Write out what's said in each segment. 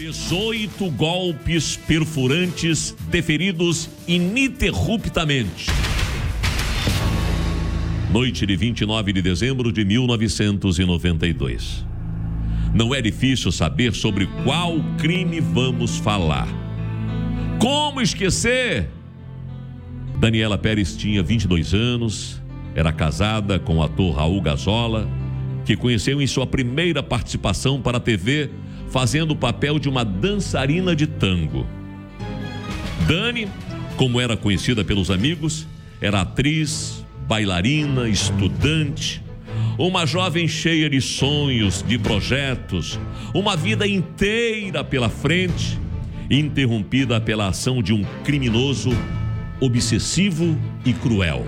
18 golpes perfurantes deferidos ininterruptamente. Noite de 29 de dezembro de 1992. Não é difícil saber sobre qual crime vamos falar. Como esquecer? Daniela Pérez tinha 22 anos, era casada com o ator Raul Gazola, que conheceu em sua primeira participação para a TV, fazendo o papel de uma dançarina de tango. Dani, como era conhecida pelos amigos, era atriz, bailarina, estudante, uma jovem cheia de sonhos, de projetos, uma vida inteira pela frente, interrompida pela ação de um criminoso obsessivo e cruel.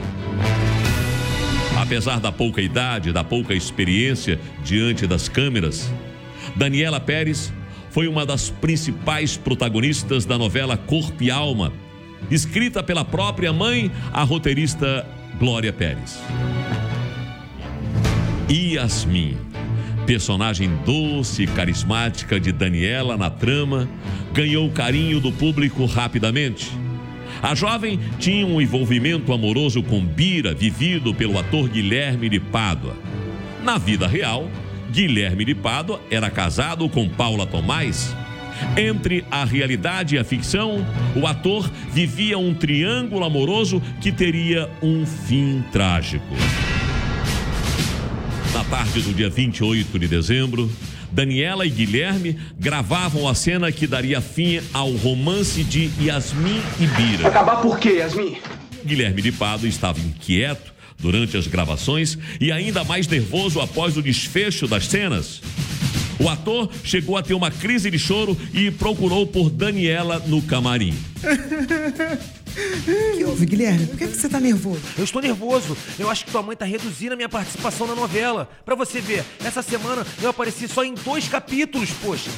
Apesar da pouca idade, da pouca experiência diante das câmeras, Daniela Pérez foi uma das principais protagonistas da novela Corpo e Alma, escrita pela própria mãe, a roteirista Glória Pérez. Yasmin, personagem doce e carismática de Daniela na trama, ganhou o carinho do público rapidamente. A jovem tinha um envolvimento amoroso com Bira, vivido pelo ator Guilherme de Pádua. Na vida real, Guilherme de Pádua era casado com Paula Tomás. Entre a realidade e a ficção, o ator vivia um triângulo amoroso que teria um fim trágico. Na tarde do dia 28 de dezembro, Daniela e Guilherme gravavam a cena que daria fim ao romance de Yasmin e Bira. Acabar por quê, Yasmin? Guilherme de Pado estava inquieto durante as gravações e ainda mais nervoso após o desfecho das cenas. O ator chegou a ter uma crise de choro e procurou por Daniela no camarim. O que houve, Guilherme? Por que, você tá nervoso? Eu estou nervoso. Eu acho que tua mãe tá reduzindo a minha participação na novela. Pra você ver, essa semana eu apareci só em dois capítulos, poxa.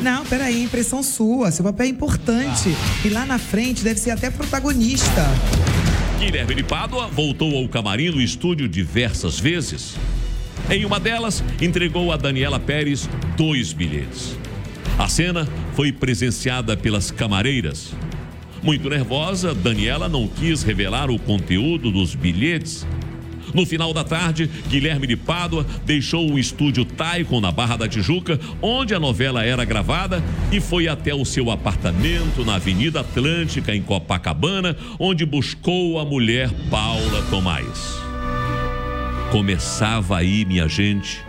Não, peraí, impressão sua. Seu papel é importante. E lá na frente deve ser até protagonista. Guilherme de Pádua voltou ao camarim no estúdio diversas vezes. Em uma delas, entregou a Daniela Pérez dois bilhetes. A cena foi presenciada pelas camareiras. Muito nervosa, Daniela não quis revelar o conteúdo dos bilhetes. No final da tarde, Guilherme de Pádua deixou o estúdio Taikon na Barra da Tijuca, onde a novela era gravada, e foi até o seu apartamento na Avenida Atlântica, em Copacabana, onde buscou a mulher Paula Tomás. Começava aí, minha gente,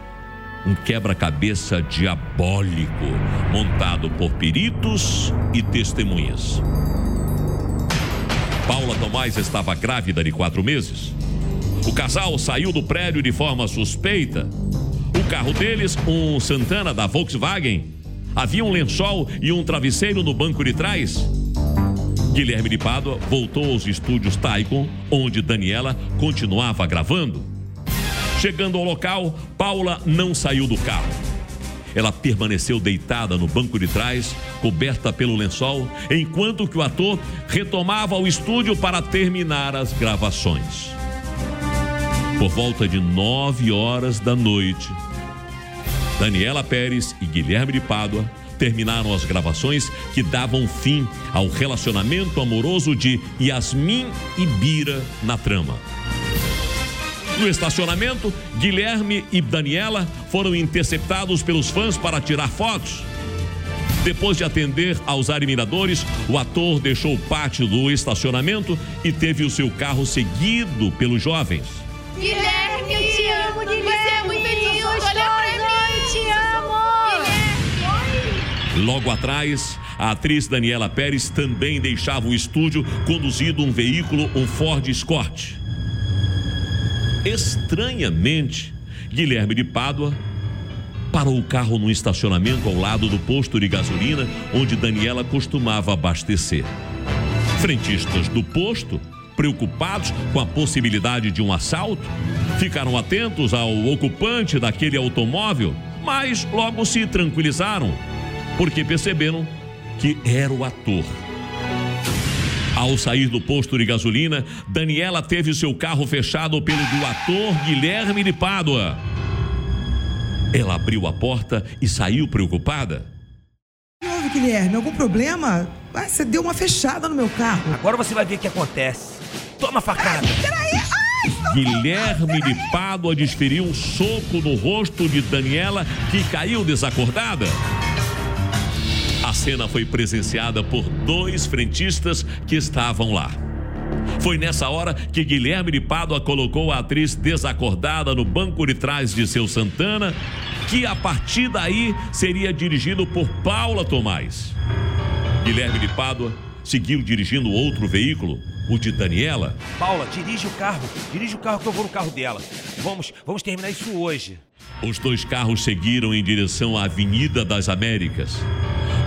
um quebra-cabeça diabólico, montado por peritos e testemunhas. Paula Tomás estava grávida de quatro meses. O casal saiu do prédio de forma suspeita. O carro deles, um Santana da Volkswagen, havia um lençol e um travesseiro no banco de trás. Guilherme de Pádua voltou aos estúdios Taikon, onde Daniela continuava gravando. Chegando ao local, Paula não saiu do carro. Ela permaneceu deitada no banco de trás, coberta pelo lençol, enquanto que o ator retomava o estúdio para terminar as gravações. Por volta de nove horas da noite, Daniela Pérez e Guilherme de Pádua terminaram as gravações que davam fim ao relacionamento amoroso de Yasmin e Bira na trama. No estacionamento, Guilherme e Daniela foram interceptados pelos fãs para tirar fotos. Depois de atender aos admiradores, o ator deixou o pátio do estacionamento e teve o seu carro seguido pelos jovens. Guilherme, eu te amo, Guilherme. Você é muito lindo. Olha pra mim, te amo. Guilherme. Logo atrás, a atriz Daniela Pérez também deixava o estúdio conduzindo um veículo, um Ford Escort. Estranhamente, Guilherme de Pádua parou o carro num estacionamento ao lado do posto de gasolina onde Daniela costumava abastecer. Frentistas do posto, preocupados com a possibilidade de um assalto, ficaram atentos ao ocupante daquele automóvel, mas logo se tranquilizaram, porque perceberam que era o ator. Ao sair do posto de gasolina, Daniela teve seu carro fechado pelo do ator Guilherme de Pádua. Ela abriu a porta e saiu preocupada. O que houve, Guilherme? Algum problema? Ah, você deu uma fechada no meu carro. Agora você vai ver o que acontece. Toma facada. Peraí! Guilherme de Pádua desferiu um soco no rosto de Daniela, que caiu desacordada. A cena foi presenciada por dois frentistas que estavam lá. Foi nessa hora que Guilherme de Pádua colocou a atriz desacordada no banco de trás de seu Santana, que a partir daí seria dirigido por Paula Tomás. Guilherme de Pádua seguiu dirigindo outro veículo, o de Daniela. Paula, dirige o carro. Dirige o carro que eu vou no carro dela. Vamos, vamos terminar isso hoje. Os dois carros seguiram em direção à Avenida das Américas.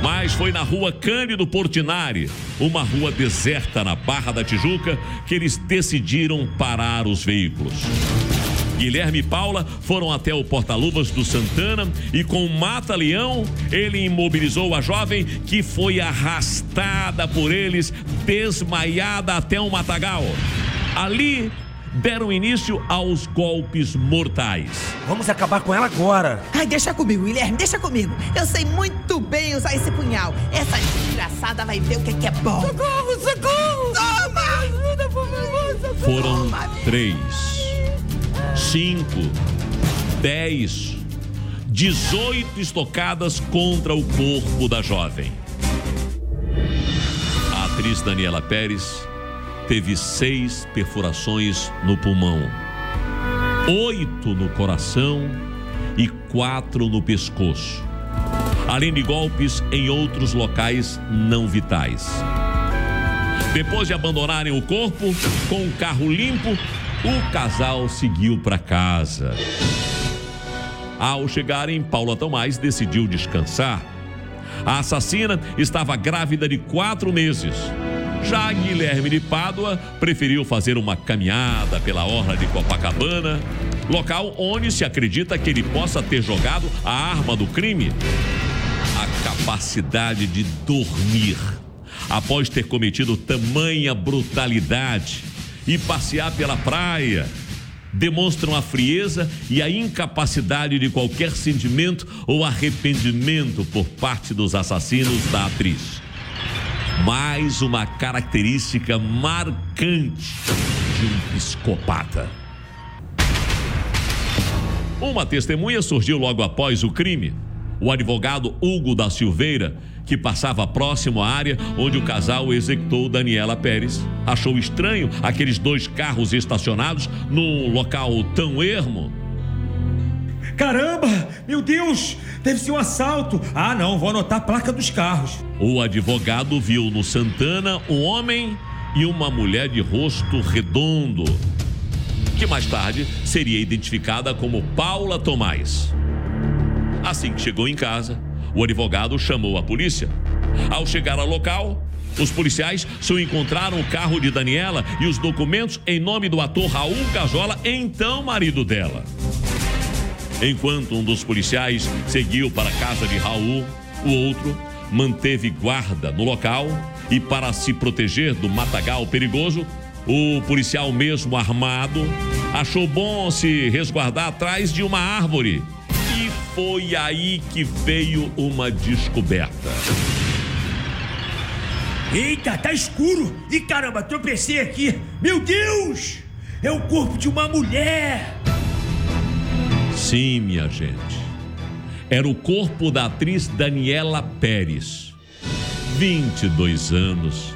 Mas foi na rua Cândido Portinari, uma rua deserta na Barra da Tijuca, que eles decidiram parar os veículos. Guilherme e Paula foram até o porta-luvas do Santana e com o mata-leão ele imobilizou a jovem que foi arrastada por eles, desmaiada até um matagal. Ali deram início aos golpes mortais. Vamos acabar com ela agora. Ai, deixa comigo, Guilherme, deixa comigo. Eu sei muito bem usar esse punhal. Essa desgraçada vai ver o que é, que é bom. Socorro, socorro! Toma! Ajuda, por favor, socorro! Foram Toma. três, cinco, dez, dezoito estocadas contra o corpo da jovem. A atriz Daniela Pérez teve seis perfurações no pulmão, oito no coração e quatro no pescoço, além de golpes em outros locais não vitais. Depois de abandonarem o corpo com o carro limpo, o casal seguiu para casa. Ao chegarem, Paula Tomás decidiu descansar. A assassina estava grávida de quatro meses. Já Guilherme de Pádua preferiu fazer uma caminhada pela orla de Copacabana, local onde se acredita que ele possa ter jogado a arma do crime. A capacidade de dormir após ter cometido tamanha brutalidade e passear pela praia demonstram a frieza e a incapacidade de qualquer sentimento ou arrependimento por parte dos assassinos da atriz. Mais uma característica marcante de um psicopata. Uma testemunha surgiu logo após o crime. O advogado Hugo da Silveira, que passava próximo à área onde o casal executou Daniela Pérez, achou estranho aqueles dois carros estacionados num local tão ermo. Caramba! Meu Deus! Deve ser um assalto! Ah, não, vou anotar a placa dos carros. O advogado viu no Santana um homem e uma mulher de rosto redondo, que mais tarde seria identificada como Paula Tomás. Assim que chegou em casa, o advogado chamou a polícia. Ao chegar ao local, os policiais só encontraram o carro de Daniela e os documentos em nome do ator Raul Cajola, então marido dela. Enquanto um dos policiais seguiu para a casa de Raul, o outro manteve guarda no local e, para se proteger do matagal perigoso, o policial, mesmo armado, achou bom se resguardar atrás de uma árvore. E foi aí que veio uma descoberta. Eita, tá escuro! E caramba, tropecei aqui! Meu Deus! É o corpo de uma mulher! Sim, minha gente. Era o corpo da atriz Daniela Pérez. 22 anos.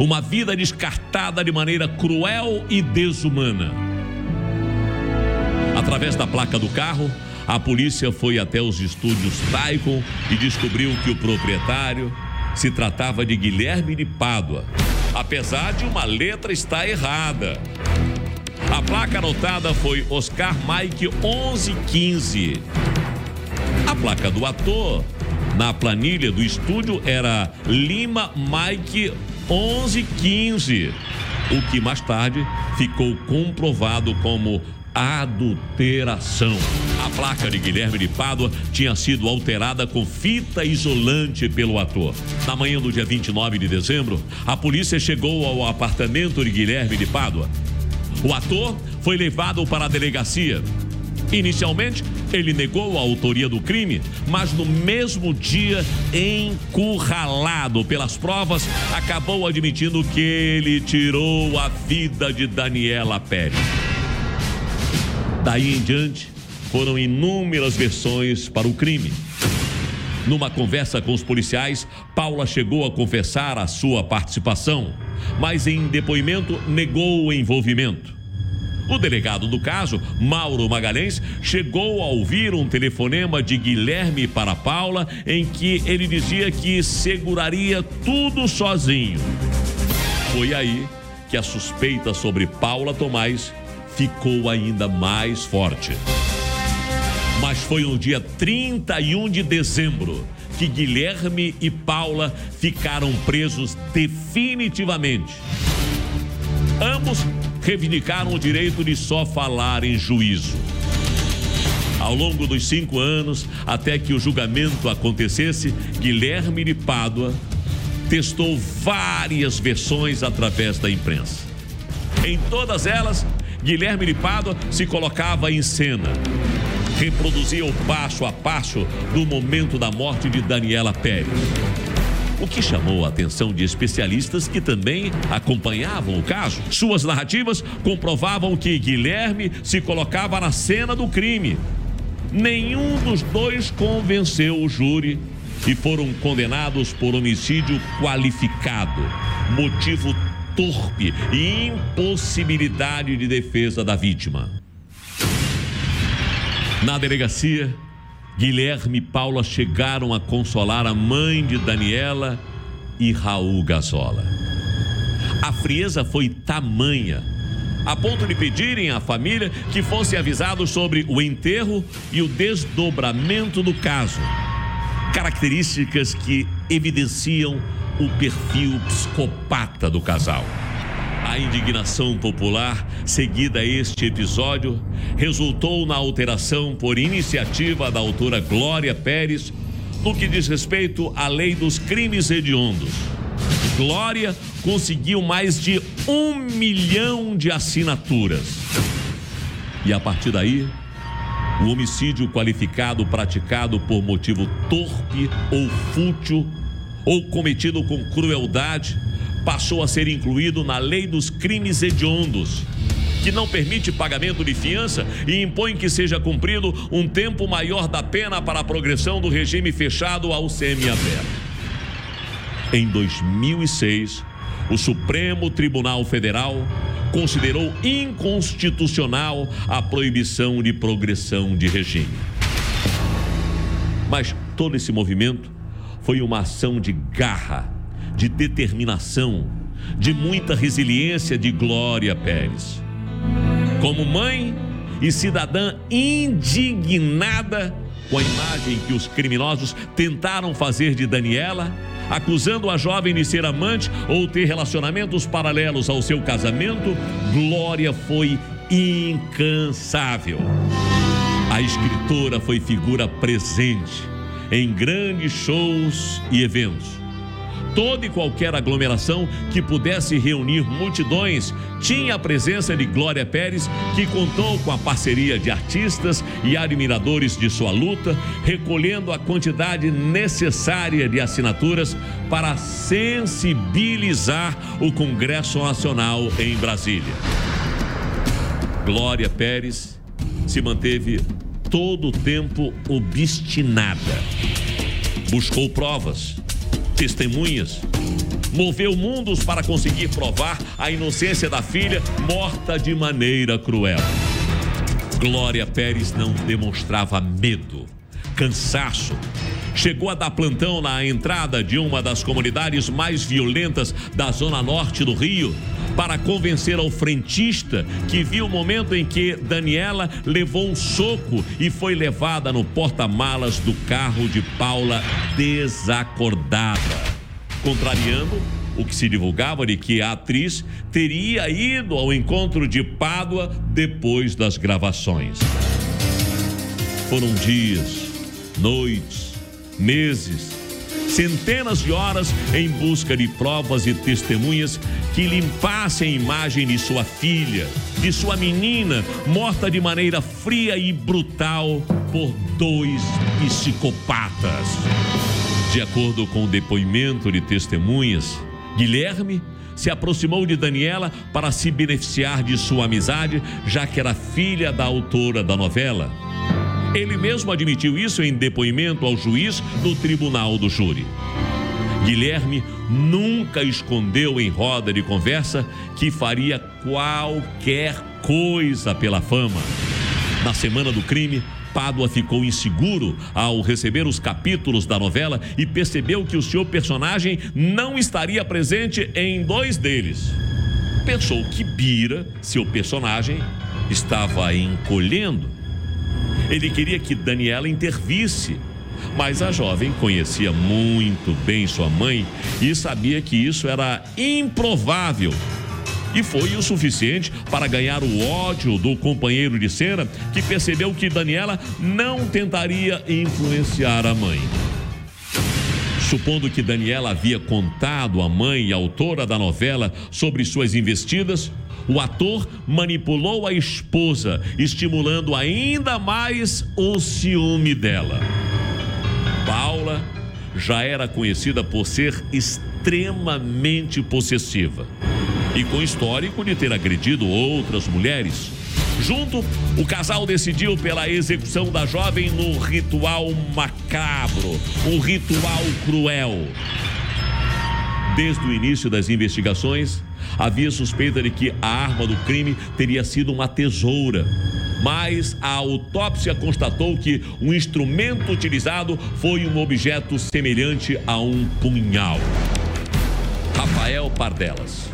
Uma vida descartada de maneira cruel e desumana. Através da placa do carro, a polícia foi até os estúdios Taikon e descobriu que o proprietário se tratava de Guilherme de Pádua, apesar de uma letra estar errada. A placa anotada foi Oscar Mike 1115. A placa do ator na planilha do estúdio era Lima Mike 1115, o que mais tarde ficou comprovado como adulteração. A placa de Guilherme de Pádua tinha sido alterada com fita isolante pelo ator. Na manhã do dia 29 de dezembro, a polícia chegou ao apartamento de Guilherme de Pádua. O ator foi levado para a delegacia. Inicialmente, ele negou a autoria do crime, mas no mesmo dia, encurralado pelas provas, acabou admitindo que ele tirou a vida de Daniela Pérez. Daí em diante, foram inúmeras versões para o crime. Numa conversa com os policiais, Paula chegou a confessar a sua participação, mas em depoimento negou o envolvimento. O delegado do caso, Mauro Magalhães, chegou a ouvir um telefonema de Guilherme para Paula em que ele dizia que seguraria tudo sozinho. Foi aí que a suspeita sobre Paula Tomás ficou ainda mais forte. Mas foi no dia 31 de dezembro que Guilherme e Paula ficaram presos definitivamente. Ambos reivindicaram o direito de só falar em juízo. Ao longo dos cinco anos, até que o julgamento acontecesse, Guilherme de Pádua testou várias versões através da imprensa. Em todas elas, Guilherme de Pádua se colocava em cena. Reproduzia o passo a passo do momento da morte de Daniela Pérez. O que chamou a atenção de especialistas que também acompanhavam o caso. Suas narrativas comprovavam que Guilherme se colocava na cena do crime. Nenhum dos dois convenceu o júri e foram condenados por homicídio qualificado, motivo torpe e impossibilidade de defesa da vítima. Na delegacia, Guilherme e Paula chegaram a consolar a mãe de Daniela e Raul Gazola. A frieza foi tamanha, a ponto de pedirem à família que fossem avisados sobre o enterro e o desdobramento do caso. Características que evidenciam o perfil psicopata do casal. A indignação popular seguida a este episódio resultou na alteração por iniciativa da autora Glória Pérez no que diz respeito à lei dos crimes hediondos. Glória conseguiu mais de um milhão de assinaturas. E a partir daí, o homicídio qualificado praticado por motivo torpe ou fútil ou cometido com crueldade passou a ser incluído na lei dos crimes hediondos, que não permite pagamento de fiança e impõe que seja cumprido um tempo maior da pena para a progressão do regime fechado ao semiaberto. Em 2006, o Supremo Tribunal Federal considerou inconstitucional a proibição de progressão de regime. Mas todo esse movimento foi uma ação de garra, de determinação, de muita resiliência de Glória Pérez. Como mãe e cidadã indignada com a imagem que os criminosos tentaram fazer de Daniela, acusando a jovem de ser amante ou ter relacionamentos paralelos ao seu casamento, Glória foi incansável. A escritora foi figura presente em grandes shows e eventos. Toda e qualquer aglomeração que pudesse reunir multidões tinha a presença de Glória Pérez, que contou com a parceria de artistas e admiradores de sua luta, recolhendo a quantidade necessária de assinaturas para sensibilizar o Congresso Nacional em Brasília. Glória Pérez se manteve todo o tempo obstinada. Buscou provas, testemunhas, moveu mundos para conseguir provar a inocência da filha morta de maneira cruel. Glória Pérez não demonstrava medo, cansaço. Chegou a dar plantão na entrada de uma das comunidades mais violentas da zona norte do Rio para convencer ao frentista que viu o momento em que Daniela levou um soco e foi levada no porta-malas do carro de Paula desacordada, contrariando o que se divulgava de que a atriz teria ido ao encontro de Pádua depois das gravações. Foram dias, noites, meses, centenas de horas em busca de provas e testemunhas que limpassem a imagem de sua filha, de sua menina morta de maneira fria e brutal por dois psicopatas. De acordo com o depoimento de testemunhas, Guilherme se aproximou de Daniela para se beneficiar de sua amizade, já que era filha da autora da novela. Ele mesmo admitiu isso em depoimento ao juiz no tribunal do júri. Guilherme nunca escondeu em roda de conversa que faria qualquer coisa pela fama. Na semana do crime, Pádua ficou inseguro ao receber os capítulos da novela e percebeu que o seu personagem não estaria presente em dois deles. Pensou que Bira, seu personagem, estava encolhendo. Ele queria que Daniela intervisse, mas a jovem conhecia muito bem sua mãe e sabia que isso era improvável e foi o suficiente para ganhar o ódio do companheiro de cena, que percebeu que Daniela não tentaria influenciar a mãe. Supondo que Daniela havia contado à mãe autora da novela sobre suas investidas, o ator manipulou a esposa, estimulando ainda mais o ciúme dela. Paula já era conhecida por ser extremamente possessiva e com histórico de ter agredido outras mulheres. Junto, o casal decidiu pela execução da jovem no ritual macabro, um ritual cruel. Desde o início das investigações, havia suspeita de que a arma do crime teria sido uma tesoura. Mas a autópsia constatou que o instrumento utilizado foi um objeto semelhante a um punhal. Rafael Pardelas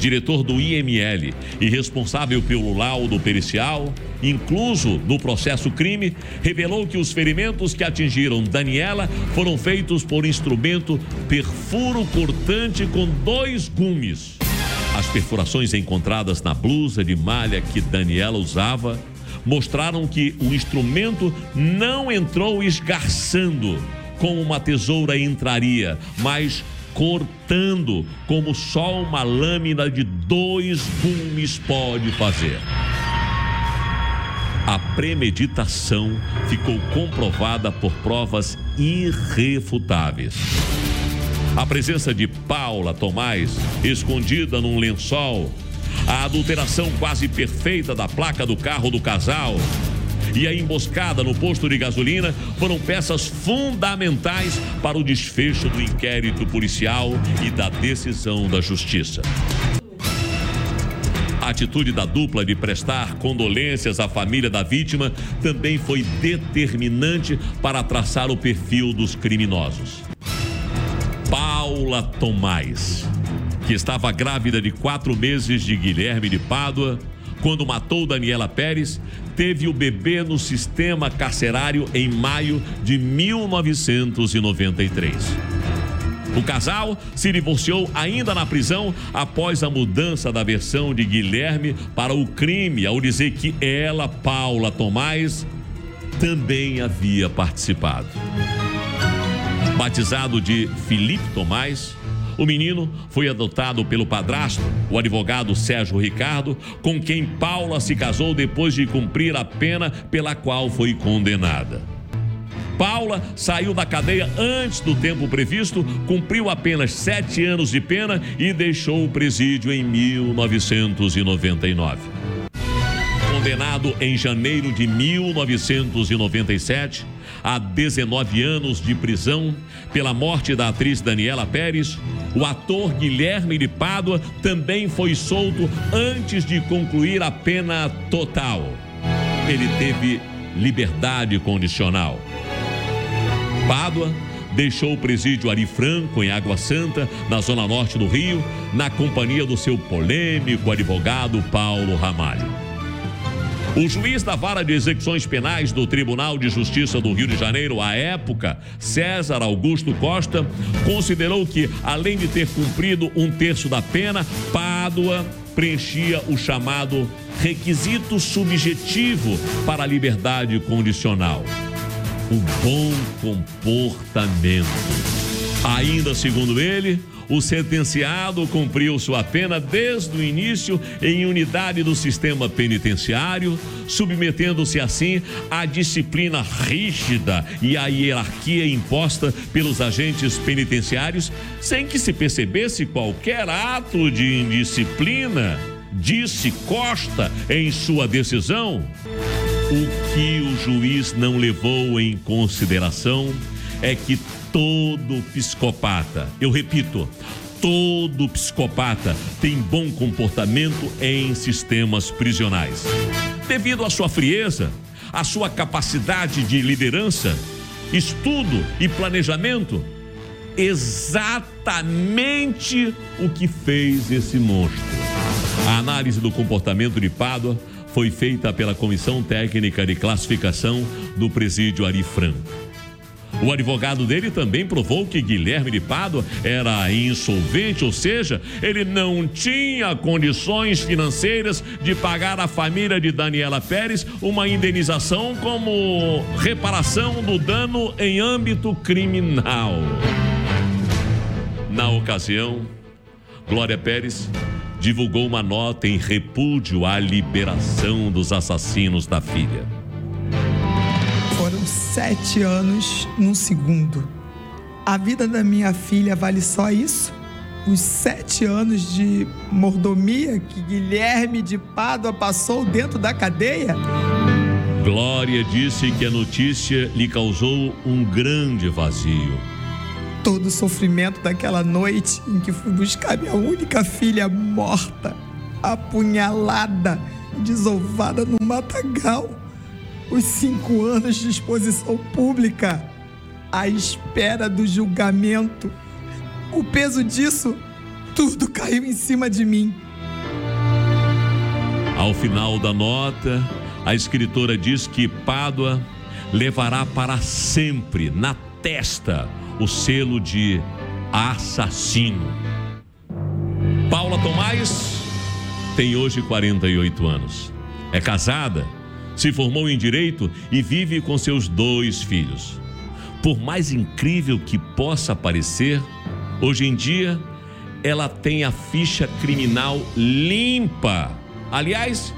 diretor do IML e responsável pelo laudo pericial, incluso no processo crime, revelou que os ferimentos que atingiram Daniela foram feitos por instrumento perfuro cortante com dois gumes. As perfurações encontradas na blusa de malha que Daniela usava mostraram que o instrumento não entrou esgarçando como uma tesoura entraria, mas cortando, como só uma lâmina de dois gumes pode fazer. A premeditação ficou comprovada por provas irrefutáveis. A presença de Paula Tomás, escondida num lençol, a adulteração quase perfeita da placa do carro do casal, e a emboscada no posto de gasolina foram peças fundamentais para o desfecho do inquérito policial e da decisão da justiça. A atitude da dupla de prestar condolências à família da vítima também foi determinante para traçar o perfil dos criminosos. Paula Tomás, que estava grávida de quatro meses de Guilherme de Pádua, quando matou Daniela Pérez, teve o bebê no sistema carcerário em maio de 1993. O casal se divorciou ainda na prisão após a mudança da versão de Guilherme para o crime, ao dizer que ela, Paula Tomás, também havia participado. Batizado de Felipe Tomás, o menino foi adotado pelo padrasto, o advogado Sérgio Ricardo, com quem Paula se casou depois de cumprir a pena pela qual foi condenada. Paula saiu da cadeia antes do tempo previsto, cumpriu apenas sete anos de pena e deixou o presídio em 1999. Condenado em janeiro de 1997 a 19 anos de prisão pela morte da atriz Daniela Pérez, o ator Guilherme de Pádua também foi solto antes de concluir a pena total. Ele teve liberdade condicional. Pádua deixou o presídio Ari Franco, em Água Santa, na zona norte do Rio, na companhia do seu polêmico advogado Paulo Ramalho. O juiz da vara de execuções penais do Tribunal de Justiça do Rio de Janeiro, à época, César Augusto Costa, considerou que, além de ter cumprido um terço da pena, Pádua preenchia o chamado requisito subjetivo para a liberdade condicional: o bom comportamento. Ainda segundo ele, o sentenciado cumpriu sua pena desde o início em unidade do sistema penitenciário, submetendo-se assim à disciplina rígida e à hierarquia imposta pelos agentes penitenciários, sem que se percebesse qualquer ato de indisciplina, disse Costa em sua decisão. O que o juiz não levou em consideração é que todo psicopata, eu repito, todo psicopata tem bom comportamento em sistemas prisionais. Devido à sua frieza, à sua capacidade de liderança, estudo e planejamento, exatamente o que fez esse monstro. A análise do comportamento de Pádua foi feita pela Comissão Técnica de Classificação do Presídio Ari Franco. O advogado dele também provou que Guilherme de Pádua era insolvente, ou seja, ele não tinha condições financeiras de pagar à família de Daniela Pérez uma indenização como reparação do dano em âmbito criminal. Na ocasião, Glória Pérez divulgou uma nota em repúdio à liberação dos assassinos da filha sete anos num segundo. A vida da minha filha vale só isso? Os sete anos de mordomia que Guilherme de Pádua passou dentro da cadeia? Glória disse que a notícia lhe causou um grande vazio. Todo o sofrimento daquela noite em que fui buscar minha única filha morta, apunhalada, desovada no matagal os cinco anos de exposição pública, à espera do julgamento. O peso disso, tudo caiu em cima de mim. Ao final da nota, a escritora diz que Pádua levará para sempre na testa o selo de assassino. Paula Tomás tem hoje 48 anos. É casada se formou em direito e vive com seus dois filhos. Por mais incrível que possa parecer, hoje em dia ela tem a ficha criminal limpa. Aliás,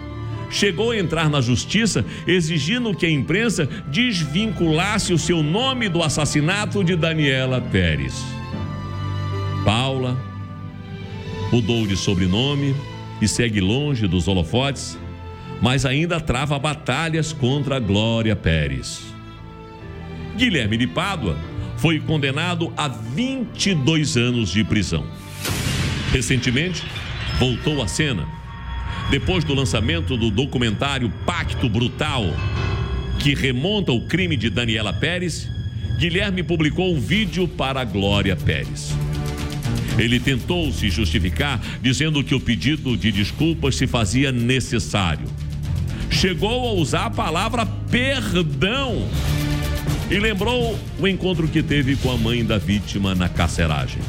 chegou a entrar na justiça exigindo que a imprensa desvinculasse o seu nome do assassinato de Daniela Pérez. Paula mudou de sobrenome e segue longe dos holofotes mas ainda trava batalhas contra Glória Pérez. Guilherme de Pádua foi condenado a 22 anos de prisão. Recentemente, voltou à cena. Depois do lançamento do documentário Pacto Brutal, que remonta o crime de Daniela Pérez, Guilherme publicou um vídeo para Glória Pérez. Ele tentou se justificar dizendo que o pedido de desculpas se fazia necessário chegou a usar a palavra perdão e lembrou o encontro que teve com a mãe da vítima na carceragem.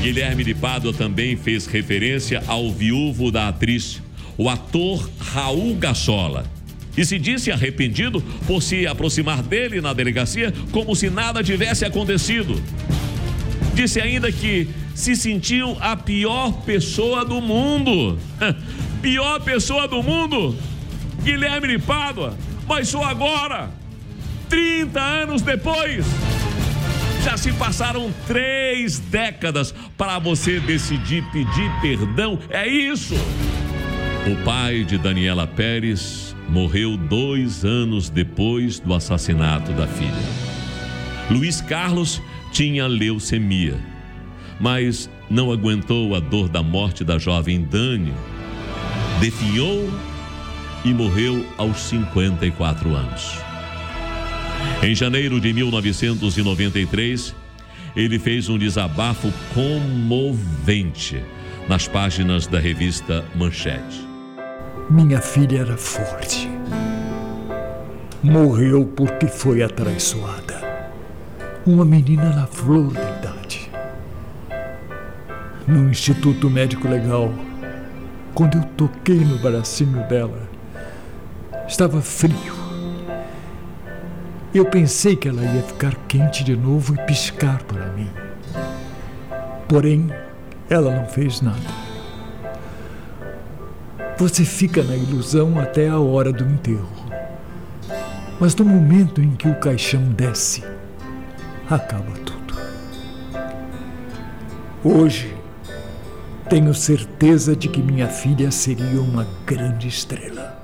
Guilherme de Pádua também fez referência ao viúvo da atriz, o ator Raul Gassola, e se disse arrependido por se aproximar dele na delegacia como se nada tivesse acontecido. Disse ainda que se sentiu a pior pessoa do mundo. pior pessoa do mundo Guilherme de Pádua, mas só agora, 30 anos depois, já se passaram três décadas para você decidir pedir perdão. É isso. O pai de Daniela Pérez morreu dois anos depois do assassinato da filha. Luiz Carlos tinha leucemia, mas não aguentou a dor da morte da jovem Dani. Definhou e morreu aos 54 anos. Em janeiro de 1993, ele fez um desabafo comovente nas páginas da revista Manchete. Minha filha era forte. Morreu porque foi atraiçoada. Uma menina na flor da idade. No Instituto Médico Legal, quando eu toquei no bracinho dela, Estava frio. Eu pensei que ela ia ficar quente de novo e piscar para mim. Porém, ela não fez nada. Você fica na ilusão até a hora do enterro. Mas no momento em que o caixão desce, acaba tudo. Hoje, tenho certeza de que minha filha seria uma grande estrela.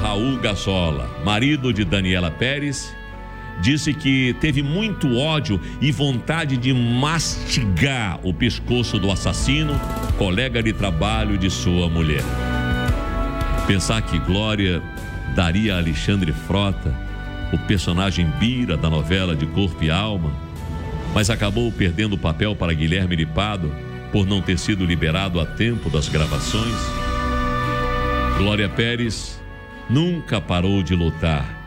Raul Gazola, marido de Daniela Pérez, disse que teve muito ódio e vontade de mastigar o pescoço do assassino, colega de trabalho de sua mulher. Pensar que Glória daria a Alexandre Frota o personagem Bira da novela de Corpo e Alma, mas acabou perdendo o papel para Guilherme de Pado por não ter sido liberado a tempo das gravações. Glória Pérez nunca parou de lutar.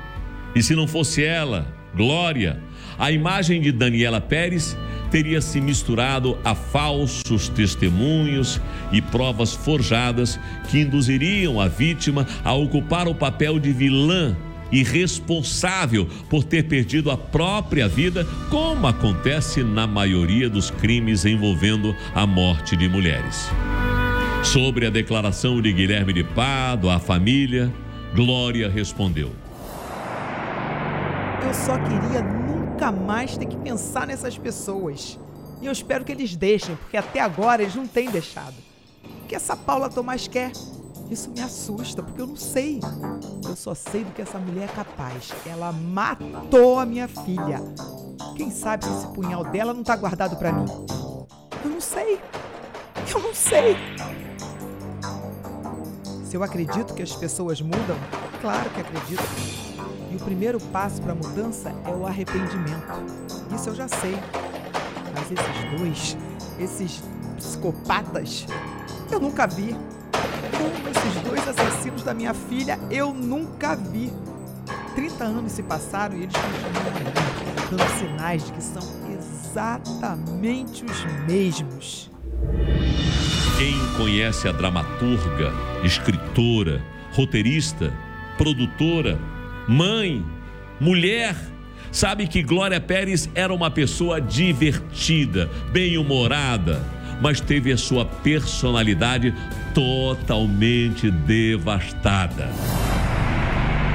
E se não fosse ela, Glória, a imagem de Daniela Pérez teria se misturado a falsos testemunhos e provas forjadas que induziriam a vítima a ocupar o papel de vilã e responsável por ter perdido a própria vida, como acontece na maioria dos crimes envolvendo a morte de mulheres. Sobre a declaração de Guilherme de Pado à família, Glória respondeu: Eu só queria nunca mais ter que pensar nessas pessoas. E eu espero que eles deixem, porque até agora eles não têm deixado. O que essa Paula Tomás quer? Isso me assusta, porque eu não sei. Eu só sei do que essa mulher é capaz. Ela matou a minha filha. Quem sabe esse punhal dela não tá guardado para mim? Eu não sei. Eu não sei. Se eu acredito que as pessoas mudam, claro que acredito. E o primeiro passo para a mudança é o arrependimento. Isso eu já sei. Mas esses dois, esses psicopatas, eu nunca vi. Como esses dois assassinos da minha filha, eu nunca vi. 30 anos se passaram e eles continuam dando sinais de que são exatamente os mesmos. Quem conhece a dramaturga, escritora, roteirista, produtora, mãe, mulher, sabe que Glória Pérez era uma pessoa divertida, bem-humorada, mas teve a sua personalidade totalmente devastada.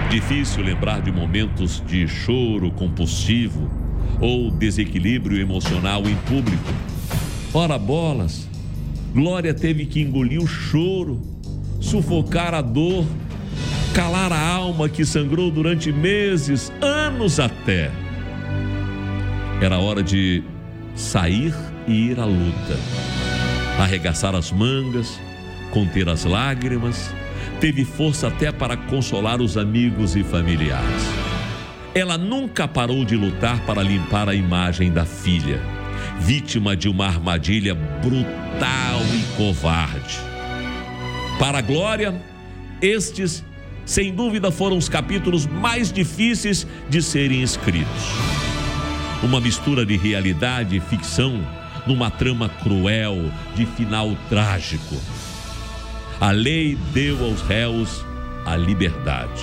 Difícil lembrar de momentos de choro compulsivo ou desequilíbrio emocional em público. Ora bolas, Glória teve que engolir o choro, sufocar a dor, calar a alma que sangrou durante meses, anos até. Era hora de sair e ir à luta, arregaçar as mangas, conter as lágrimas, teve força até para consolar os amigos e familiares. Ela nunca parou de lutar para limpar a imagem da filha, vítima de uma armadilha brutal e covarde. Para a glória, estes, sem dúvida, foram os capítulos mais difíceis de serem escritos. Uma mistura de realidade e ficção numa trama cruel de final trágico. A lei deu aos réus a liberdade.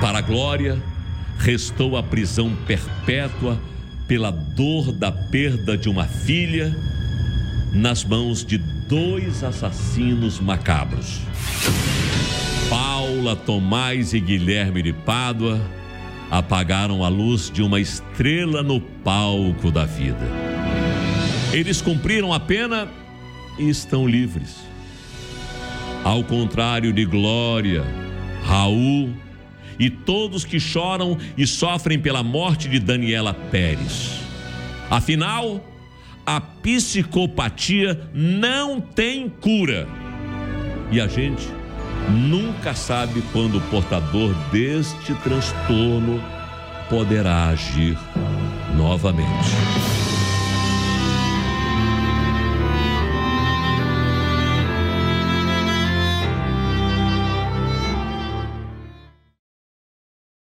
Para a glória, restou a prisão perpétua pela dor da perda de uma filha nas mãos de dois assassinos macabros. Paula Tomás e Guilherme de Pádua apagaram a luz de uma estrela no palco da vida. Eles cumpriram a pena e estão livres. Ao contrário de Glória, Raul e todos que choram e sofrem pela morte de Daniela Pérez. Afinal, a psicopatia não tem cura. E a gente nunca sabe quando o portador deste transtorno poderá agir novamente.